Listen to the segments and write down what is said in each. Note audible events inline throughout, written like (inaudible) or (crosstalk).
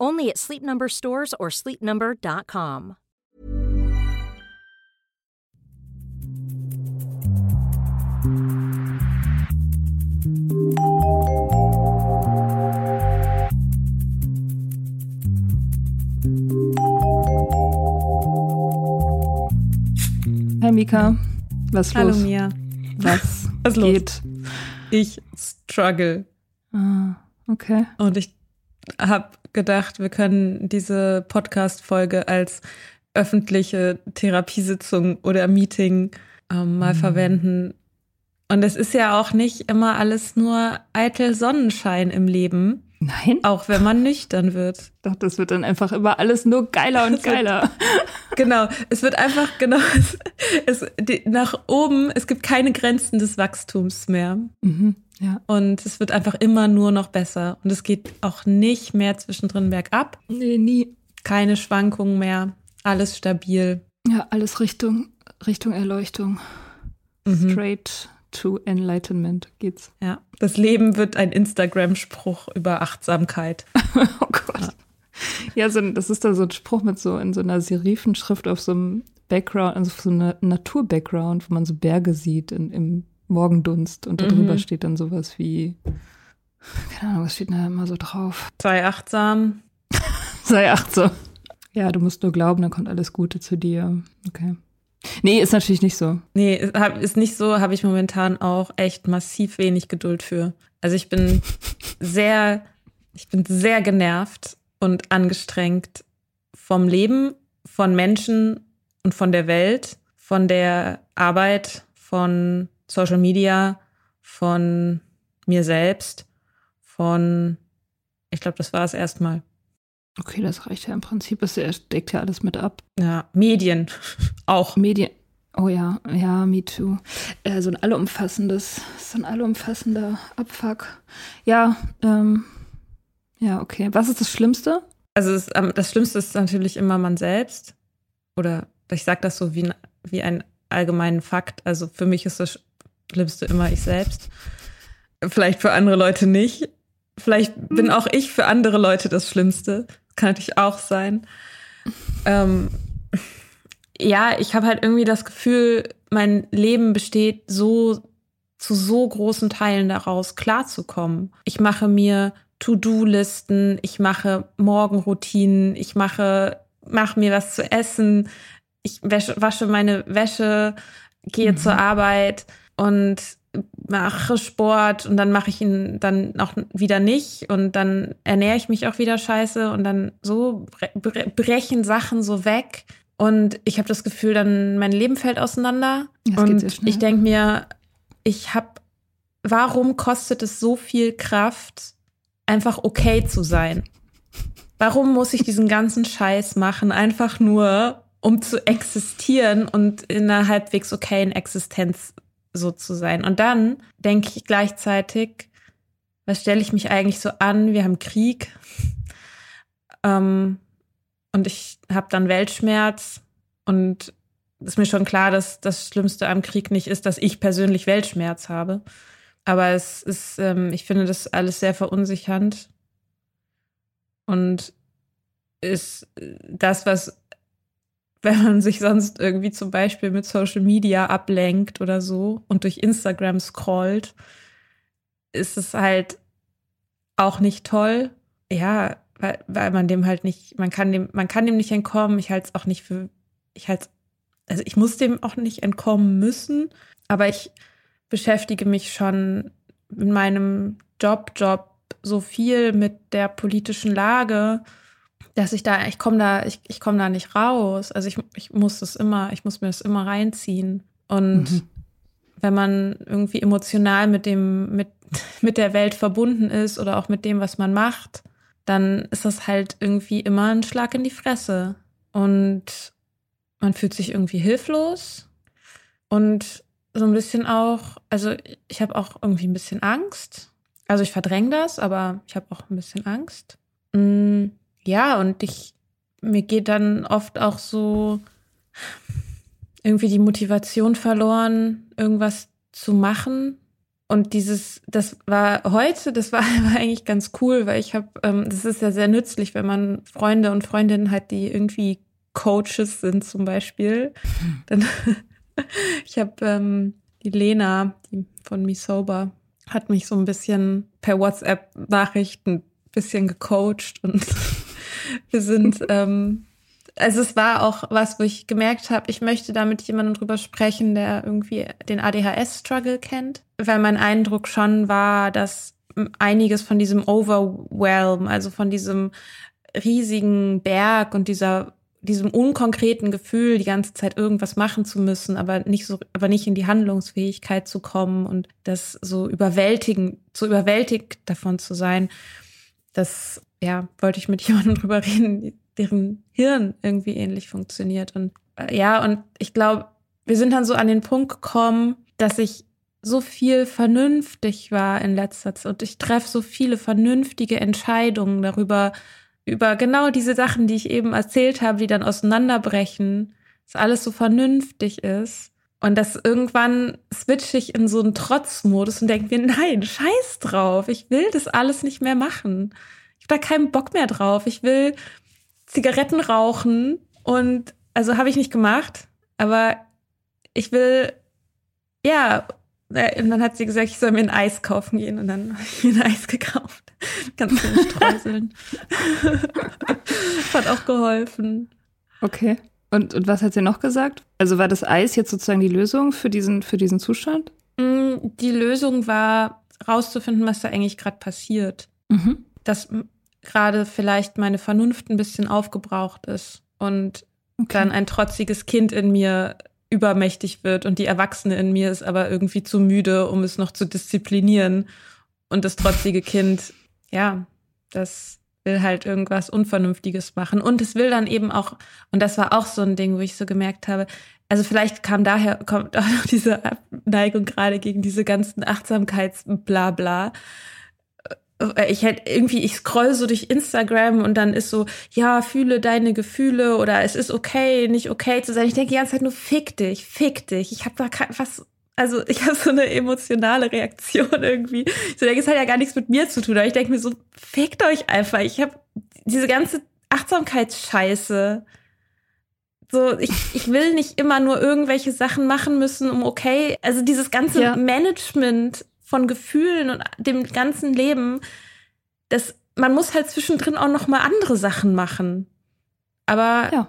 Only at Sleep Number stores or sleepnumber.com. Hi Mika, was ist Hallo los? Mia. Was, Was ist los? Ich struggle. Ah, okay. Und ich habe gedacht, wir können diese Podcast-Folge als öffentliche Therapiesitzung oder Meeting ähm, mal verwenden. Und es ist ja auch nicht immer alles nur eitel Sonnenschein im Leben, Nein, auch wenn man nüchtern wird. dachte, das wird dann einfach immer alles nur geiler und (laughs) Das wird- geiler. Genau, es wird einfach genau (laughs) es, es, die, nach oben. Es gibt keine Grenzen des Wachstums mehr. Mhm, ja. Und es wird einfach immer nur noch besser. Und es geht auch nicht mehr zwischendrin bergab. Nee, nie. Keine Schwankungen mehr. Alles stabil. Ja, alles Richtung, Richtung Erleuchtung. Mhm. Straight to Enlightenment geht's. Ja. Das Leben wird ein Instagram-Spruch über Achtsamkeit. (laughs) Oh Gott. Ja, so, das ist da so ein Spruch mit so in so einer Serifenschrift auf so einem Background, also auf so einer Natur-Background, wo man so Berge sieht in, im Morgendunst und darüber Mhm. steht dann sowas wie, keine Ahnung, was steht da immer so drauf? (laughs) Sei achtsam. Sei achtsam. Ja, du musst nur glauben, dann kommt alles Gute zu dir. Okay. Nee, ist natürlich nicht so. Nee, ist nicht so, habe ich momentan auch echt massiv wenig Geduld für. Also ich bin (laughs) sehr, ich bin sehr genervt und angestrengt vom Leben, von Menschen und von der Welt, von der Arbeit, von Social Media, von mir selbst, von, ich glaube, das war es erstmal. Okay, das reicht ja im Prinzip. Es deckt ja alles mit ab. Ja, Medien (laughs) auch. Medien. Oh ja, ja, me too. Äh, so ein allumfassendes, so ein allumfassender Abfuck. Ja, ähm, ja, okay. Was ist das Schlimmste? Also es, ähm, das Schlimmste ist natürlich immer man selbst. Oder ich sage das so wie, wie einen allgemeinen Fakt. Also für mich ist das Schlimmste immer ich selbst. Vielleicht für andere Leute nicht. Vielleicht bin auch ich für andere Leute das Schlimmste. Kann natürlich auch sein. Ähm, ja, ich habe halt irgendwie das Gefühl, mein Leben besteht so zu so großen Teilen daraus, klarzukommen. Ich mache mir To-Do-Listen, ich mache Morgenroutinen, ich mache mache mir was zu essen, ich wäsche, wasche meine Wäsche, gehe mhm. zur Arbeit und mache Sport und dann mache ich ihn dann auch wieder nicht und dann ernähre ich mich auch wieder scheiße und dann so brechen Sachen so weg und ich habe das Gefühl, dann mein Leben fällt auseinander das und ich denke mir, ich habe, warum kostet es so viel Kraft, einfach okay zu sein? Warum muss ich diesen ganzen Scheiß machen, einfach nur, um zu existieren und in einer halbwegs okayen Existenz so zu sein. Und dann denke ich gleichzeitig, was stelle ich mich eigentlich so an? Wir haben Krieg. Ähm, und ich habe dann Weltschmerz. Und ist mir schon klar, dass das Schlimmste am Krieg nicht ist, dass ich persönlich Weltschmerz habe. Aber es ist, ähm, ich finde das alles sehr verunsichernd. Und ist das, was wenn man sich sonst irgendwie zum Beispiel mit Social Media ablenkt oder so und durch Instagram scrollt, ist es halt auch nicht toll. Ja, weil, weil man dem halt nicht, man kann dem, man kann dem nicht entkommen. Ich halte es auch nicht für, ich halte also ich muss dem auch nicht entkommen müssen, aber ich beschäftige mich schon in meinem Job, Job so viel mit der politischen Lage dass ich da, ich komme da, ich, ich komme da nicht raus. Also ich, ich muss das immer, ich muss mir das immer reinziehen. Und mhm. wenn man irgendwie emotional mit dem, mit, (laughs) mit der Welt verbunden ist oder auch mit dem, was man macht, dann ist das halt irgendwie immer ein Schlag in die Fresse. Und man fühlt sich irgendwie hilflos. Und so ein bisschen auch, also ich habe auch irgendwie ein bisschen Angst. Also ich verdränge das, aber ich habe auch ein bisschen Angst. Mhm ja, und ich, mir geht dann oft auch so irgendwie die Motivation verloren, irgendwas zu machen. Und dieses, das war heute, das war, (laughs) war eigentlich ganz cool, weil ich habe, ähm, das ist ja sehr nützlich, wenn man Freunde und Freundinnen hat, die irgendwie Coaches sind zum Beispiel. Hm. Dann, (laughs) ich habe ähm, die Lena, die von Me Sober, hat mich so ein bisschen per WhatsApp-Nachrichten bisschen gecoacht und (laughs) wir sind, (laughs) ähm, also es war auch was, wo ich gemerkt habe, ich möchte da mit jemandem drüber sprechen, der irgendwie den ADHS-Struggle kennt. Weil mein Eindruck schon war, dass einiges von diesem Overwhelm, also von diesem riesigen Berg und dieser diesem unkonkreten Gefühl, die ganze Zeit irgendwas machen zu müssen, aber nicht so, aber nicht in die Handlungsfähigkeit zu kommen und das so überwältigen, so überwältigt davon zu sein, das ja, wollte ich mit (laughs) jemandem drüber reden, deren Hirn irgendwie ähnlich funktioniert. Und äh, ja, und ich glaube, wir sind dann so an den Punkt gekommen, dass ich so viel vernünftig war in letzter Zeit und ich treffe so viele vernünftige Entscheidungen darüber, über genau diese Sachen, die ich eben erzählt habe, die dann auseinanderbrechen, dass alles so vernünftig ist. Und dass irgendwann switche ich in so einen Trotzmodus und denke mir, nein, scheiß drauf, ich will das alles nicht mehr machen habe da keinen Bock mehr drauf. Ich will Zigaretten rauchen und also habe ich nicht gemacht, aber ich will ja äh, und dann hat sie gesagt, ich soll mir ein Eis kaufen gehen und dann (laughs) habe ich mir ein Eis gekauft. Ganz schön (laughs) streuseln. hat auch geholfen. Okay. Und, und was hat sie noch gesagt? Also war das Eis jetzt sozusagen die Lösung für diesen, für diesen Zustand? Mm, die Lösung war, rauszufinden, was da eigentlich gerade passiert. Mhm. Das gerade vielleicht meine Vernunft ein bisschen aufgebraucht ist und okay. dann ein trotziges Kind in mir übermächtig wird und die Erwachsene in mir ist aber irgendwie zu müde, um es noch zu disziplinieren. Und das trotzige Kind, ja, das will halt irgendwas Unvernünftiges machen. Und es will dann eben auch, und das war auch so ein Ding, wo ich so gemerkt habe, also vielleicht kam daher, kommt auch noch (laughs) diese Neigung gerade gegen diese ganzen Achtsamkeits-Blabla. Ich hätte irgendwie, ich scroll so durch Instagram und dann ist so, ja, fühle deine Gefühle oder es ist okay, nicht okay zu sein. Ich denke die ganze Zeit nur, fick dich, fick dich. Ich habe da was, also ich habe so eine emotionale Reaktion irgendwie. Ich so denke, es hat ja gar nichts mit mir zu tun, aber ich denke mir so, fickt euch einfach. Ich habe diese ganze Achtsamkeitsscheiße. So, ich, ich will nicht immer nur irgendwelche Sachen machen müssen, um okay, also dieses ganze ja. Management von Gefühlen und dem ganzen Leben, dass man muss halt zwischendrin auch noch mal andere Sachen machen. Aber Ja.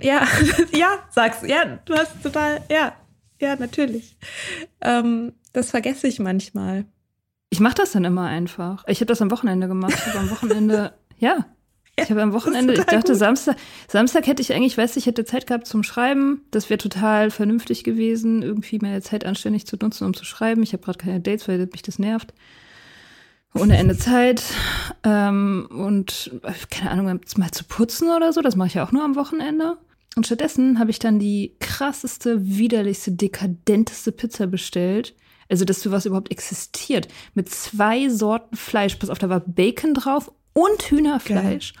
ja, (laughs) ja, sag's. Ja, du hast total, ja, ja, natürlich. Ähm, das vergesse ich manchmal. Ich mache das dann immer einfach. Ich habe das am Wochenende gemacht. Am Wochenende, (laughs) ja. Ich habe am (laughs) Wochenende, ich dachte, gut. Samstag, Samstag hätte ich eigentlich, weiß ich, hätte Zeit gehabt zum Schreiben. Das wäre total vernünftig gewesen, irgendwie meine Zeit anständig zu nutzen, um zu schreiben. Ich habe gerade keine Dates, weil mich das nervt. Ohne Ende Zeit. Ähm, und keine Ahnung, mal zu putzen oder so, das mache ich ja auch nur am Wochenende. Und stattdessen habe ich dann die krasseste, widerlichste, dekadenteste Pizza bestellt. Also, dass sowas überhaupt existiert. Mit zwei Sorten Fleisch. Pass auf, da war Bacon drauf und Hühnerfleisch.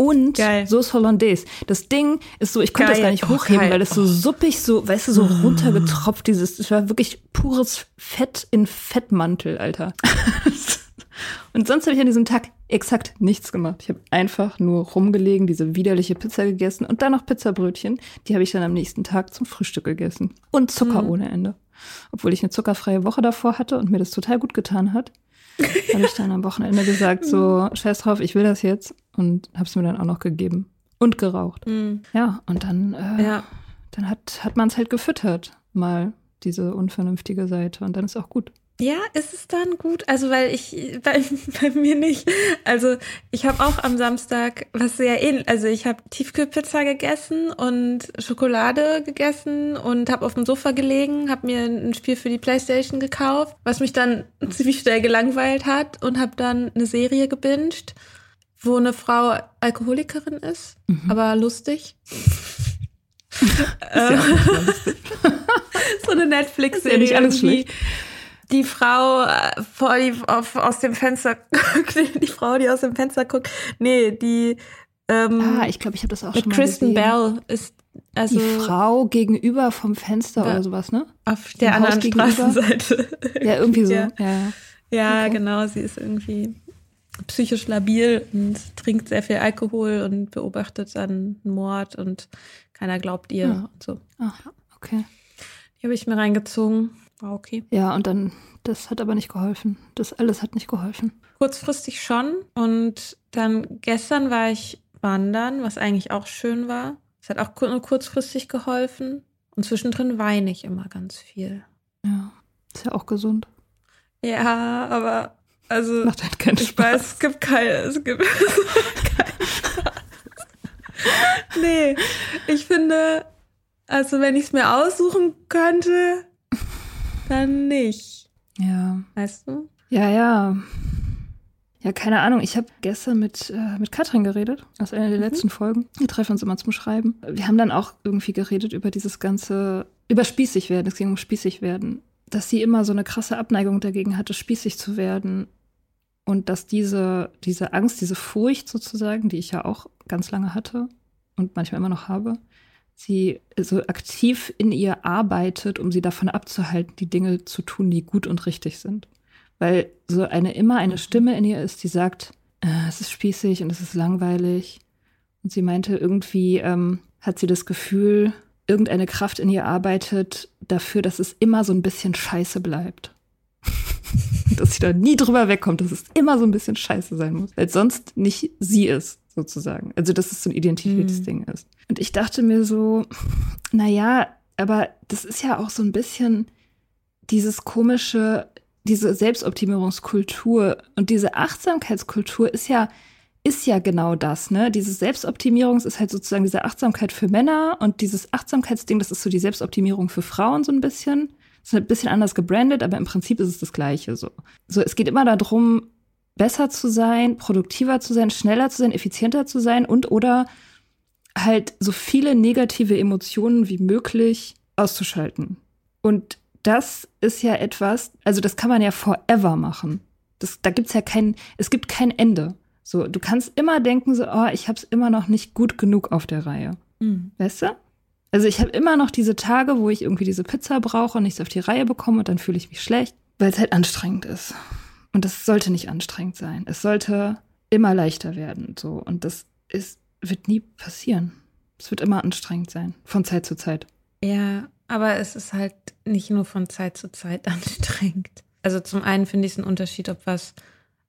Und Geil. Sauce Hollandaise. Das Ding ist so, ich konnte das Geil. gar nicht Oh, hochheben, geil. weil das so suppig, so, weißt du, so runtergetropft, dieses, es war wirklich pures Fett in Fettmantel, Alter. (laughs) Und sonst habe ich an diesem Tag exakt nichts gemacht. Ich habe einfach nur rumgelegen, diese widerliche Pizza gegessen und dann noch Pizzabrötchen. Die habe ich dann am nächsten Tag zum Frühstück gegessen. Und Zucker ohne Ende. Obwohl ich eine zuckerfreie Woche davor hatte und mir das total gut getan hat, (laughs) habe ich dann am Wochenende gesagt, so, scheiß drauf, ich will das jetzt. Und habe es mir dann auch noch gegeben. Und geraucht. Ja, und dann, äh, Ja. dann hat, hat man es halt gefüttert, mal diese unvernünftige Seite. Und dann ist auch gut. Ja, ist es dann gut? Also, weil ich, (laughs) bei, bei mir nicht. Also, ich habe auch am Samstag was sehr ähnlich. Also, ich habe Tiefkühlpizza gegessen und Schokolade gegessen und habe auf dem Sofa gelegen, habe mir ein Spiel für die Playstation gekauft, was mich dann (laughs) ziemlich schnell gelangweilt hat und habe dann eine Serie gebinged, wo eine Frau Alkoholikerin ist, aber lustig. (laughs) Ähm, so eine Netflix-Serie. Ist ja nicht alles schlecht. Die Frau äh, vor die, auf, aus dem Fenster, (laughs) die Frau, die aus dem Fenster guckt. Nee, die ähm, Ah, ich glaube, ich habe das auch mit schon mal Kristen gesehen. Bell ist also Die Frau gegenüber vom Fenster oder sowas, ne? auf der Haus anderen gegenüber? Straßenseite. (laughs) Ja, irgendwie so. Ja. Ja. Ja. Okay. genau. Sie ist irgendwie psychisch labil und trinkt sehr viel Alkohol und beobachtet dann einen Mord und keiner glaubt ihr Hm. und so. Ah, okay. Die habe ich mir reingezogen. War okay. Ja, und dann, das hat aber nicht geholfen. Das alles hat nicht geholfen. Kurzfristig schon. Und dann gestern war ich wandern, was eigentlich auch schön war. Es hat auch nur kurzfristig geholfen. Und zwischendrin weine ich immer ganz viel. Ja. Ist ja auch gesund. Ja, aber also Macht halt keinen ich Spaß. weiß, es gibt keine, es gibt keinen (laughs) Spaß. Nee, ich finde, also wenn ich es mir aussuchen könnte, dann nicht. Ja. Weißt du? Ja, ja. Ja, keine Ahnung. Ich habe gestern mit, äh, mit Katrin geredet, aus einer der letzten Folgen. Wir treffen uns immer zum Schreiben. Wir haben dann auch irgendwie geredet über dieses ganze, über spießig werden. Es ging um spießig werden. Dass sie immer so eine krasse Abneigung dagegen hatte, spießig zu werden. Und dass diese, diese Angst, diese Furcht sozusagen, die ich ja auch ganz lange hatte und manchmal immer noch habe, sie so aktiv in ihr arbeitet, um sie davon abzuhalten, die Dinge zu tun, die gut und richtig sind weil so eine immer eine Stimme in ihr ist, die sagt, äh, es ist spießig und es ist langweilig. Und sie meinte, irgendwie ähm, hat sie das Gefühl, irgendeine Kraft in ihr arbeitet dafür, dass es immer so ein bisschen scheiße bleibt. (laughs) (laughs) dass sie da nie drüber wegkommt, dass es immer so ein bisschen scheiße sein muss, weil sonst nicht sie ist, sozusagen. Also, dass es so ein Identitätsding ist. Und ich dachte mir so, na ja, aber das ist ja auch so ein bisschen dieses komische, diese Selbstoptimierungskultur und diese Achtsamkeitskultur ist ja, ist ja genau das, ne? Diese Selbstoptimierung ist halt sozusagen diese Achtsamkeit für Männer und dieses Achtsamkeitsding, das ist so die Selbstoptimierung für Frauen so ein bisschen. Ist ein bisschen anders gebrandet, aber im Prinzip ist es das Gleiche so. So, es geht immer darum, besser zu sein, produktiver zu sein, schneller zu sein, effizienter zu sein und oder halt so viele negative Emotionen wie möglich auszuschalten. Und das ist ja etwas, also das kann man ja forever machen. Das, da gibt's ja kein, es gibt kein Ende. So, du kannst immer denken so, oh, ich hab's immer noch nicht gut genug auf der Reihe. Weißt du? Also ich habe immer noch diese Tage, wo ich irgendwie diese Pizza brauche und nichts auf die Reihe bekomme und dann fühle ich mich schlecht, weil es halt anstrengend ist. Und das sollte nicht anstrengend sein. Es sollte immer leichter werden. So. Und das ist, wird nie passieren. Es wird immer anstrengend sein, von Zeit zu Zeit. Ja, aber es ist halt nicht nur von Zeit zu Zeit (laughs) anstrengend. Also zum einen finde ich es einen Unterschied, ob was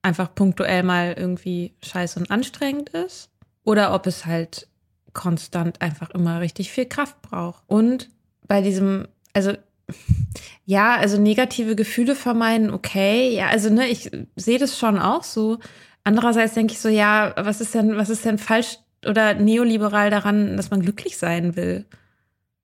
einfach punktuell mal irgendwie scheiße und anstrengend ist oder ob es halt konstant einfach immer richtig viel Kraft brauche. Und bei diesem, also (laughs) ja, also negative Gefühle vermeiden, okay. Ja, also ne, ich sehe das schon auch so. Andererseits denke ich so, ja, was ist denn, was ist denn falsch oder neoliberal daran, dass man glücklich sein will?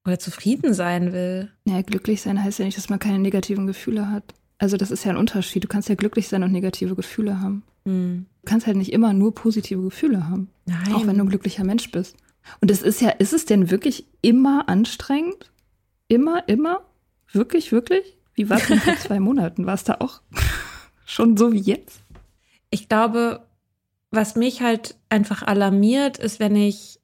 Oder zufrieden sein will? Ja, glücklich sein heißt ja nicht, dass man keine negativen Gefühle hat. Also das ist ja ein Unterschied. Du kannst ja glücklich sein und negative Gefühle haben. Hm. Du kannst halt nicht immer nur positive Gefühle haben. Nein. Auch wenn du ein glücklicher Mensch bist. Und es ist ja, ist es denn wirklich immer anstrengend? Immer, immer? Wirklich, wirklich? Wie war es denn vor (laughs) zwei Monaten? War es da auch (laughs) schon so wie jetzt? Ich glaube, was mich halt einfach alarmiert, ist, wenn ich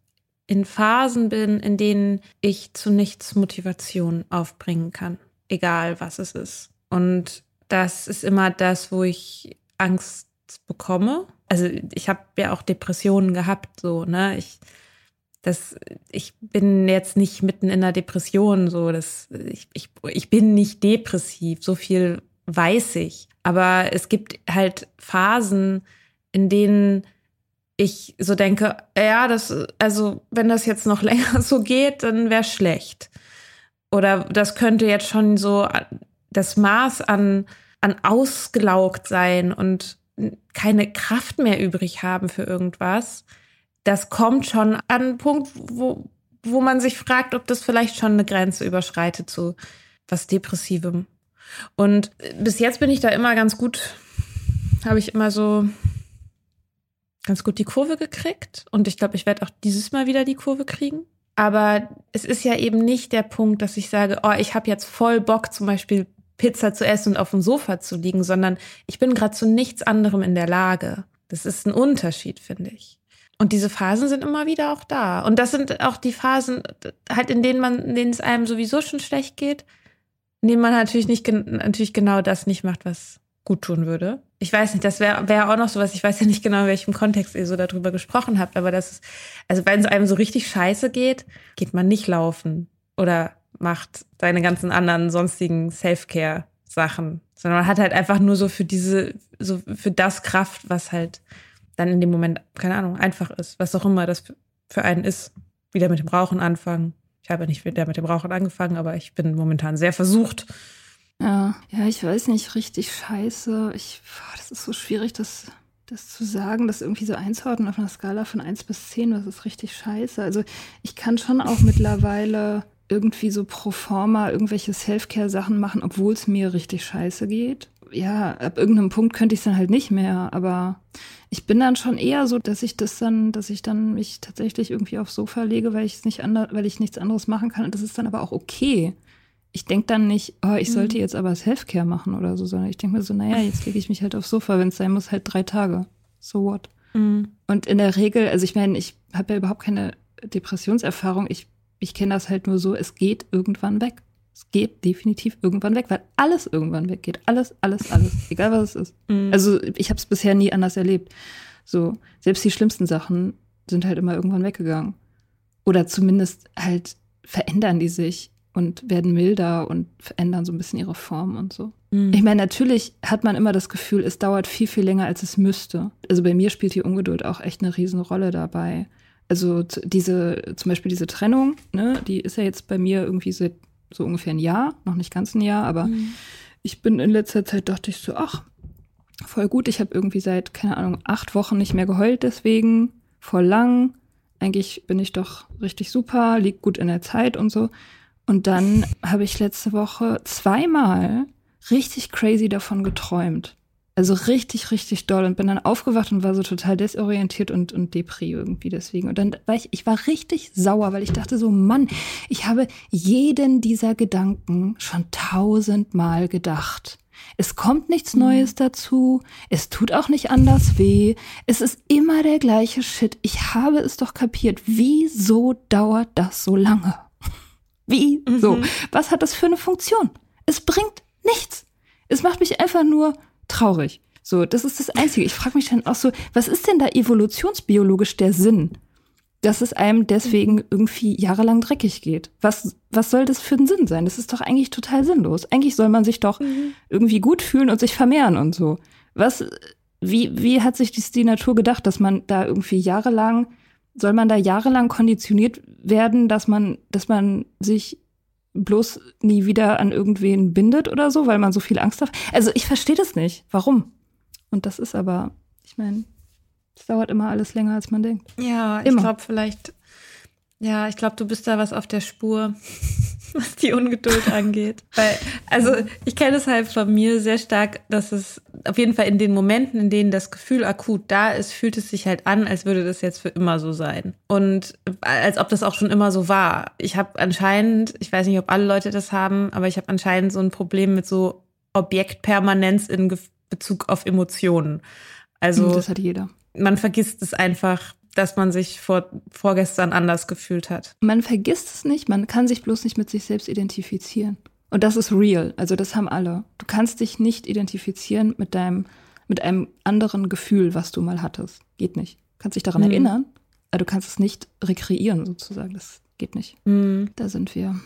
in Phasen bin, in denen ich zu nichts Motivation aufbringen kann, egal was es ist. Und das ist immer das, wo ich Angst bekomme. Also ich habe ja auch Depressionen gehabt, so, ne? Ich, das, ich bin jetzt nicht mitten in einer Depression, so, das, ich, ich, ich bin nicht depressiv, so viel weiß ich. Aber es gibt halt Phasen, in denen ich so denke, ja, das, also wenn das jetzt noch (laughs) länger so geht, dann wäre schlecht. Oder das könnte jetzt schon so das Maß an, an ausgelaugt sein und keine Kraft mehr übrig haben für irgendwas. Das kommt schon an einen Punkt, wo, wo man sich fragt, ob das vielleicht schon eine Grenze überschreitet zu was Depressivem. Und bis jetzt bin ich da immer ganz gut, habe ich immer so ganz gut die Kurve gekriegt. Und ich glaube, ich werde auch dieses Mal wieder die Kurve kriegen. Aber es ist ja eben nicht der Punkt, dass ich sage, oh, ich habe jetzt voll Bock, zum Beispiel Pizza zu essen und auf dem Sofa zu liegen, sondern ich bin gerade zu nichts anderem in der Lage. Das ist ein Unterschied, finde ich. Und diese Phasen sind immer wieder auch da. Und das sind auch die Phasen, halt in denen man, in denen es einem sowieso schon schlecht geht, in denen man natürlich nicht, natürlich genau das nicht macht, was gut tun würde. Ich weiß nicht, das wäre wär auch noch sowas, ich weiß ja nicht genau, in welchem Kontext ihr so darüber gesprochen habt, aber das ist, also wenn es einem so richtig scheiße geht, geht man nicht laufen oder macht seine ganzen anderen sonstigen Self-Care-Sachen, sondern man hat halt einfach nur so für diese, so für das Kraft, was halt dann in dem Moment, keine Ahnung, einfach ist, was auch immer das für einen ist. Wieder mit dem Rauchen anfangen. Ich habe nicht wieder mit dem Rauchen angefangen, aber ich bin momentan sehr versucht, ja, ja, ich weiß nicht, richtig scheiße. Ich, das ist so schwierig, das, das zu sagen, das irgendwie so einzuordnen auf einer Skala von 1 bis 10, was ist richtig scheiße. Also ich kann schon auch (laughs) mittlerweile irgendwie so pro forma irgendwelche Self-Care-Sachen machen, obwohl es mir richtig scheiße geht. Ja, ab irgendeinem Punkt könnte ich es dann halt nicht mehr, aber ich bin dann schon eher so, dass ich das dann, dass ich dann mich tatsächlich irgendwie aufs Sofa lege, weil ich es nicht anders, weil ich nichts anderes machen kann. Und das ist dann aber auch okay ich denke dann nicht, oh, ich sollte mhm. jetzt aber Selfcare machen oder so, sondern ich denke mir so, naja, jetzt lege ich mich halt aufs Sofa, wenn es sein muss, halt drei Tage. So what? Mhm. Und in der Regel, also ich meine, ich habe ja überhaupt keine Depressionserfahrung. Ich, ich kenne das halt nur so, es geht irgendwann weg. Es geht definitiv irgendwann weg, weil alles irgendwann weggeht. Alles, alles, alles. (laughs) egal was es ist. Mhm. Also ich habe es bisher nie anders erlebt. So, selbst die schlimmsten Sachen sind halt immer irgendwann weggegangen. Oder zumindest halt verändern die sich und werden milder und verändern so ein bisschen ihre Form und so. Mhm. Ich meine, natürlich hat man immer das Gefühl, es dauert viel, viel länger, als es müsste. Also bei mir spielt die Ungeduld auch echt eine Riesenrolle dabei. Also diese, zum Beispiel diese Trennung, ne, die ist ja jetzt bei mir irgendwie seit so ungefähr ein Jahr, noch nicht ganz ein Jahr, aber mhm. ich bin in letzter Zeit, dachte ich so, ach, voll gut, ich habe irgendwie seit, keine Ahnung, acht Wochen nicht mehr geheult deswegen, voll lang. Eigentlich bin ich doch richtig super, liegt gut in der Zeit und so. Und dann habe ich letzte Woche zweimal richtig crazy davon geträumt. Also richtig, richtig doll und bin dann aufgewacht und war so total desorientiert und, und depri irgendwie deswegen. Und dann war ich, ich war richtig sauer, weil ich dachte so, Mann, ich habe jeden dieser Gedanken schon tausendmal gedacht. Es kommt nichts Neues dazu. Es tut auch nicht anders weh. Es ist immer der gleiche Shit. Ich habe es doch kapiert. Wieso dauert das so lange? (laughs) Wie? Mhm. Was hat das für eine Funktion? Es bringt nichts. Es macht mich einfach nur traurig. So, das ist das Einzige. Ich frage mich dann auch so, was ist denn da evolutionsbiologisch der Sinn? Dass es einem deswegen irgendwie jahrelang dreckig geht. Was, was soll das für ein Sinn sein? Das ist doch eigentlich total sinnlos. Eigentlich soll man sich doch mhm. irgendwie gut fühlen und sich vermehren und so. Was, wie, wie hat sich die Natur gedacht, dass man da irgendwie jahrelang soll man da jahrelang konditioniert werden, dass man, dass man sich bloß nie wieder an irgendwen bindet oder so, weil man so viel Angst hat? Also ich verstehe das nicht. Warum? Und das ist aber, ich meine, es dauert immer alles länger, als man denkt. Ja, ich Immer. glaube vielleicht, ja, ich glaube, du bist da was auf der Spur, (laughs) was die Ungeduld angeht. Weil, also ich kenne es halt von mir sehr stark, dass es auf jeden Fall in den Momenten, in denen das Gefühl akut da ist, fühlt es sich halt an, als würde das jetzt für immer so sein. Und als ob das auch schon immer so war. Ich habe anscheinend, ich weiß nicht, ob alle Leute das haben, aber ich habe anscheinend so ein Problem mit so Objektpermanenz in Bezug auf Emotionen. Also das hat jeder. man vergisst es einfach, dass man sich vor, vorgestern anders gefühlt hat. Man vergisst es nicht, man kann sich bloß nicht mit sich selbst identifizieren. Und das ist real, also das haben alle. Du kannst dich nicht identifizieren mit deinem, mit einem anderen Gefühl, was du mal hattest. Geht nicht. Du kannst dich daran Mhm. erinnern, aber du kannst es nicht rekreieren sozusagen. Das geht nicht. Da sind wir,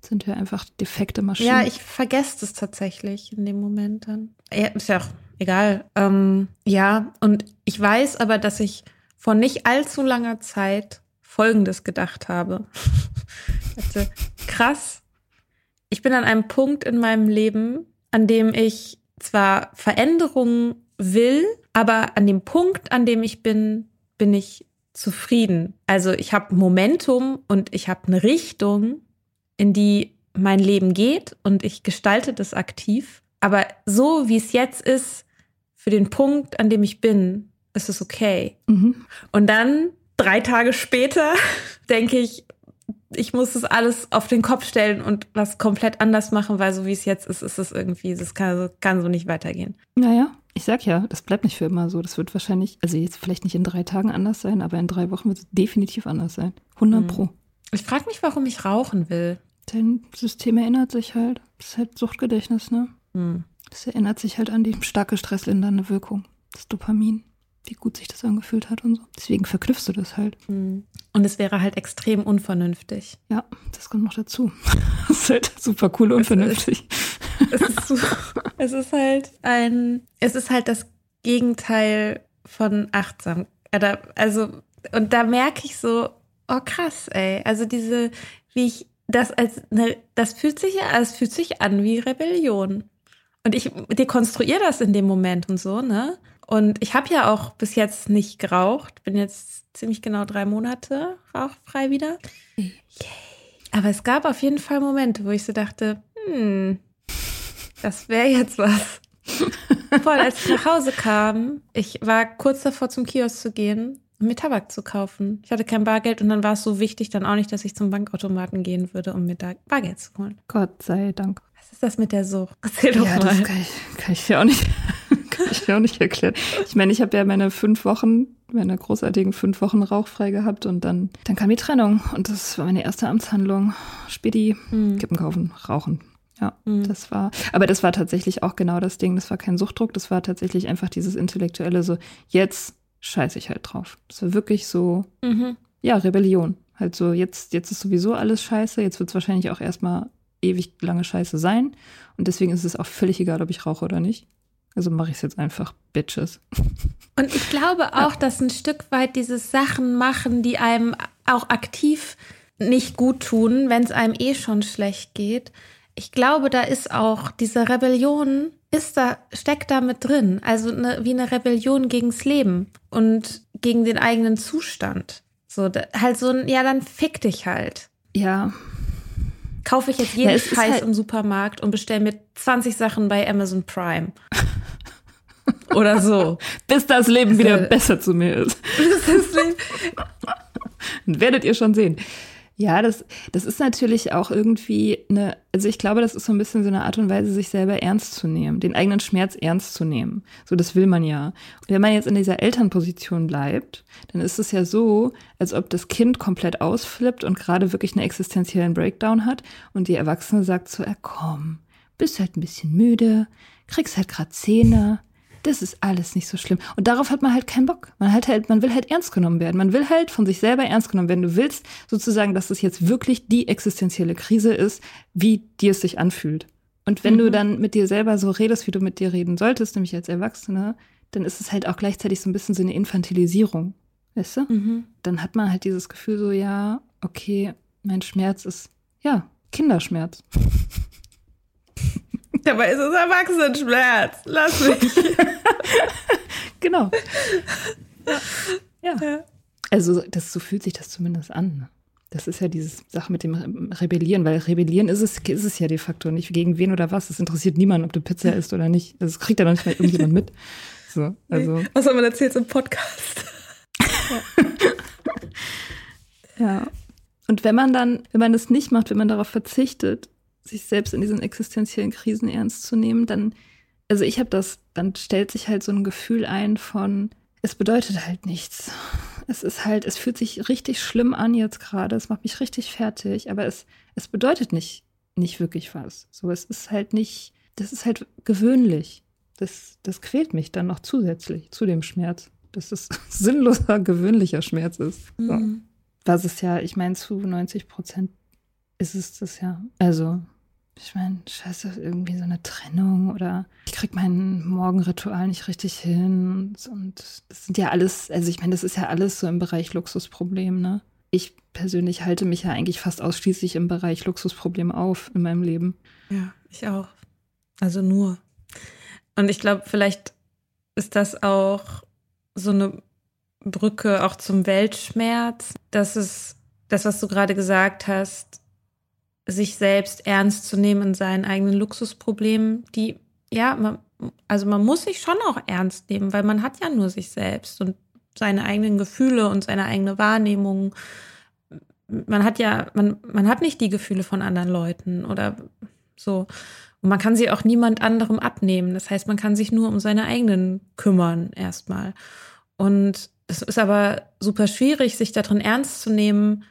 sind wir einfach defekte Maschinen. Ja, ich vergesse das tatsächlich in dem Moment dann. Ja, ist ja auch egal. Ähm, ja, und ich weiß aber, dass ich vor nicht allzu langer Zeit Folgendes gedacht habe. (laughs) Dachte, krass, ich bin an einem Punkt in meinem Leben, an dem ich zwar Veränderungen will, aber an dem Punkt, an dem ich bin, bin ich zufrieden. Also ich habe Momentum und ich habe eine Richtung, in die mein Leben geht und ich gestalte das aktiv. Aber so wie es jetzt ist, für den Punkt, an dem ich bin, ist es okay. Mhm. Und dann, drei Tage später, (laughs) denke ich, ich muss das alles auf den Kopf stellen und was komplett anders machen, weil so wie es jetzt ist, ist es irgendwie, das kann so, kann so nicht weitergehen. Naja, ich sag ja, das bleibt nicht für immer so. Das wird wahrscheinlich, also jetzt vielleicht nicht in drei Tagen anders sein, aber in drei Wochen wird es definitiv anders sein. 100 Mhm. pro. Ich frage mich, warum ich rauchen will. Dein System erinnert sich halt. Das ist halt Suchtgedächtnis, ne? Hm. Das erinnert sich halt an die starke stresslindernde Wirkung. Das Dopamin. Wie gut sich das angefühlt hat und so. Deswegen verknüpfst du das halt. Hm. Und es wäre halt extrem unvernünftig. Ja, das kommt noch dazu. (laughs) Das ist halt super cool und vernünftig. Es ist, so, es ist halt ein, es ist halt das Gegenteil von achtsam. Also, und da merke ich so, oh krass, ey. Also diese, wie ich das als, eine, das fühlt sich ja, es fühlt sich an wie Rebellion. Und ich dekonstruiere das in dem Moment und so, ne? Und ich habe ja auch bis jetzt nicht geraucht. Bin jetzt ziemlich genau drei Monate rauchfrei wieder. Yay. Aber es gab auf jeden Fall Momente, wo ich so dachte, hm, das wäre jetzt was. Voll, als ich nach Hause kam, ich war kurz davor zum Kiosk zu gehen und mir Tabak zu kaufen. Ich hatte kein Bargeld und dann war es so wichtig dann auch nicht, dass ich zum Bankautomaten gehen würde, um mir da Bargeld zu holen. Gott sei Dank. Was ist das mit der Sucht? Erzähl doch ja, mal. das kann ich, kann ich dir auch nicht, kann (laughs) ich dir auch nicht erklären. Ich meine, ich habe ja meine fünf Wochen, meine großartigen fünf Wochen rauchfrei gehabt und dann, dann kam die Trennung und das war meine erste Amtshandlung. Späti, Hm. Kippen kaufen, rauchen. Ja, Mhm. das war, aber das war tatsächlich auch genau das Ding. Das war kein Suchtdruck, das war tatsächlich einfach dieses intellektuelle, so, jetzt scheiße ich halt drauf. Das war wirklich so, Mhm. ja, Rebellion. Halt so, jetzt, jetzt ist sowieso alles scheiße, jetzt wird es wahrscheinlich auch erstmal ewig lange scheiße sein. Und deswegen ist es auch völlig egal, ob ich rauche oder nicht. Also mache ich es jetzt einfach, Bitches. (laughs) Und ich glaube auch, dass ein Stück weit dieses Sachen machen, die einem auch aktiv nicht gut tun, wenn es einem eh schon schlecht geht. Ich glaube, da ist auch diese Rebellion, ist da, steckt da mit drin. Also eine, wie eine Rebellion gegens Leben und gegen den eigenen Zustand. So, da, halt so ein, ja, dann fick dich halt. Ja, Kaufe ich jetzt jeden Ja, Scheiß halt- im Supermarkt und bestelle mir 20 Sachen bei Amazon Prime. (laughs) Oder so. bis das Leben wieder äh, besser zu mir ist. (laughs) Dann (laughs) werdet ihr schon sehen. Ja, das, das ist natürlich auch irgendwie eine, also ich glaube, das ist so ein bisschen so eine Art und Weise, sich selber ernst zu nehmen, den eigenen Schmerz ernst zu nehmen. So, das will man ja. Und wenn man jetzt in dieser Elternposition bleibt, dann ist es ja so, als ob das Kind komplett ausflippt und gerade wirklich einen existenziellen Breakdown hat und die Erwachsene sagt so, ja komm, bist halt ein bisschen müde, kriegst halt grad Zähne, das ist alles nicht so schlimm. Und darauf hat man halt keinen Bock. Man hat halt, man will halt ernst genommen werden. Man will halt von sich selber ernst genommen werden. Du willst sozusagen, dass es jetzt wirklich die existenzielle Krise ist, wie dir es sich anfühlt. Und wenn du dann mit dir selber so redest, wie du mit dir reden solltest, nämlich als Erwachsene, dann ist es halt auch gleichzeitig so ein bisschen so eine Infantilisierung. weißt du? Mhm. Dann hat man halt dieses Gefühl so, ja, okay, mein Schmerz ist, ja, Kinderschmerz. (laughs) Dabei ist es Erwachsenenschmerz. Lass mich. (laughs) Genau. ja. Ja. Also, das, so fühlt sich das zumindest an. ne? Das ist ja diese Sache mit dem Re- Rebellieren, weil Rebellieren ist es, ist es ja de facto nicht gegen wen oder was. Es interessiert niemanden, ob du Pizza isst oder nicht. Das kriegt ja noch nicht mal irgendjemand mit. So, also, Was haben wir erzählt im Podcast? (laughs) ja. Und wenn man dann, wenn man das nicht macht, wenn man darauf verzichtet, sich selbst in diesen existenziellen Krisen ernst zu nehmen, dann, also ich habe das, dann stellt sich halt so ein Gefühl ein von, es bedeutet halt nichts. Es ist halt, es fühlt sich richtig schlimm an jetzt gerade, es macht mich richtig fertig, aber es, es bedeutet nicht, nicht wirklich was. So, es ist halt nicht, das ist halt gewöhnlich. Das, das quält mich dann noch zusätzlich zu dem Schmerz. Dass es (laughs) sinnloser, gewöhnlicher Schmerz ist. So. Mhm. Was ist ja, ich meine, zu 90 Prozent ist es das ja. Also, ich meine, scheiße, irgendwie so eine Trennung oder ich krieg mein Morgenritual nicht richtig hin. Und, und das sind ja alles, also ich meine, das ist ja alles so im Bereich Luxusproblem, ne? Ich persönlich halte mich ja eigentlich fast ausschließlich im Bereich Luxusproblem auf in meinem Leben. Ja, ich auch. Also nur. Und ich glaube, vielleicht ist das auch so eine Brücke auch zum Weltschmerz, dass es das, was du gerade gesagt hast, sich selbst ernst zu nehmen in seinen eigenen Luxusproblemen, die, ja, man, also man muss sich schon auch ernst nehmen, weil man hat ja nur sich selbst und seine eigenen Gefühle und seine eigene Wahrnehmung. Man hat ja, man, man hat nicht die Gefühle von anderen Leuten oder so. Und man kann sie auch niemand anderem abnehmen. Das heißt, man kann sich nur um seine eigenen kümmern erstmal. Und es ist aber super schwierig, sich darin ernst zu nehmen,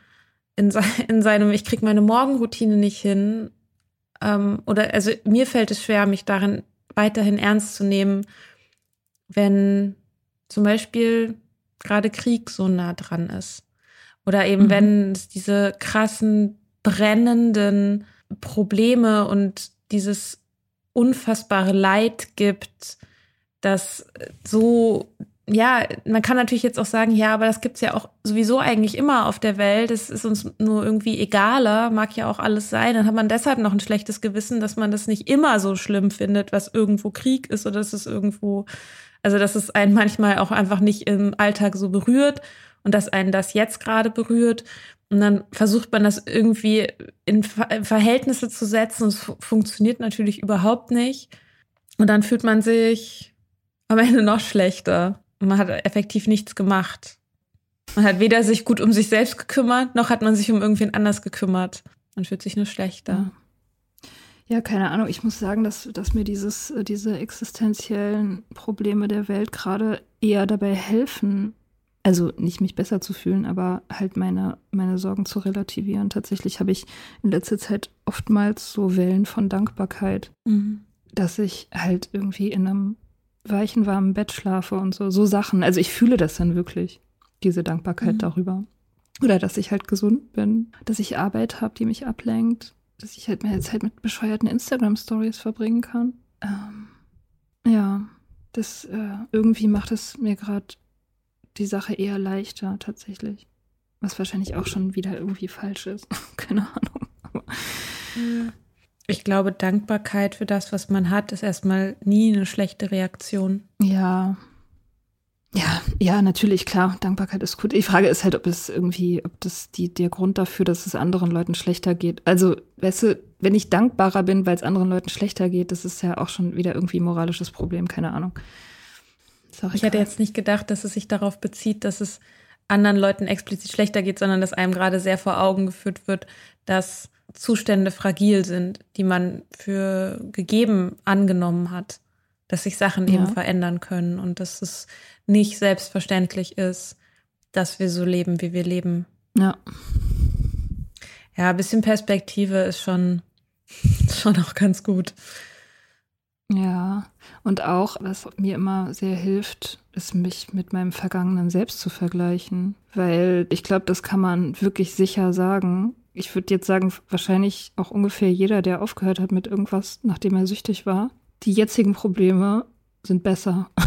in, se in seinem, ich krieg meine Morgenroutine nicht hin. Ähm, oder also mir fällt es schwer, mich darin weiterhin ernst zu nehmen, wenn zum Beispiel gerade Krieg so nah dran ist. Oder eben, Mhm. wenn es diese krassen, brennenden Probleme und dieses unfassbare Leid gibt, das so, ja, man kann natürlich jetzt auch sagen, ja, aber das gibt's ja auch sowieso eigentlich immer auf der Welt. Es ist uns nur irgendwie egaler, mag ja auch alles sein. Dann hat man deshalb noch ein schlechtes Gewissen, dass man das nicht immer so schlimm findet, was irgendwo Krieg ist oder dass es irgendwo, also dass es einen manchmal auch einfach nicht im Alltag so berührt und dass einen das jetzt gerade berührt. Und dann versucht man das irgendwie in Ver in Verhältnisse zu setzen. Es fu- funktioniert natürlich überhaupt nicht. Und dann fühlt man sich am Ende noch schlechter. Und man hat effektiv nichts gemacht. Man hat weder sich gut um sich selbst gekümmert, noch hat man sich um irgendwen anders gekümmert. Man fühlt sich nur schlechter. Ja, keine Ahnung. Ich muss sagen, dass, dass mir dieses, äh, diese existenziellen Probleme der Welt gerade eher dabei helfen, also nicht mich besser zu fühlen, aber halt meine, meine Sorgen zu relativieren. Tatsächlich habe ich in letzter Zeit oftmals so Wellen von Dankbarkeit, Mhm. dass ich halt irgendwie in einem weichen, warmen Bett schlafe und so, so Sachen. Also ich fühle das dann wirklich, diese Dankbarkeit Mhm. darüber. Oder dass ich halt gesund bin, dass ich Arbeit habe, die mich ablenkt, dass ich halt mehr Zeit mit bescheuerten Instagram-Stories verbringen kann. Ähm, ja, das äh, irgendwie macht es mir gerade die Sache eher leichter tatsächlich. Was wahrscheinlich auch schon wieder irgendwie falsch ist. (laughs) Keine Ahnung. Aber Ich glaube, Dankbarkeit für das, was man hat, ist erstmal nie eine schlechte Reaktion. Ja. Ja, ja, natürlich, klar. Dankbarkeit ist gut. Die Frage ist halt, ob es irgendwie, ob das die, der Grund dafür, dass es anderen Leuten schlechter geht. Also, weißt du, wenn ich dankbarer bin, weil es anderen Leuten schlechter geht, das ist ja auch schon wieder irgendwie ein moralisches Problem, keine Ahnung. Auch Ich hätte jetzt nicht gedacht, dass es sich darauf bezieht, dass es anderen Leuten explizit schlechter geht, sondern dass einem gerade sehr vor Augen geführt wird, dass Zustände fragil sind, die man für gegeben angenommen hat, dass sich Sachen Ja. eben verändern können und dass es nicht selbstverständlich ist, dass wir so leben, wie wir leben. Ja. Ja, ein bisschen Perspektive ist schon, (laughs) schon auch ganz gut. Ja, und auch, was mir immer sehr hilft, ist mich mit meinem vergangenen Selbst zu vergleichen. Weil ich glaube, das kann man wirklich sicher sagen. Ich würde jetzt sagen, wahrscheinlich auch ungefähr jeder, der aufgehört hat mit irgendwas, nachdem er süchtig war. Die jetzigen Probleme sind besser, (laughs)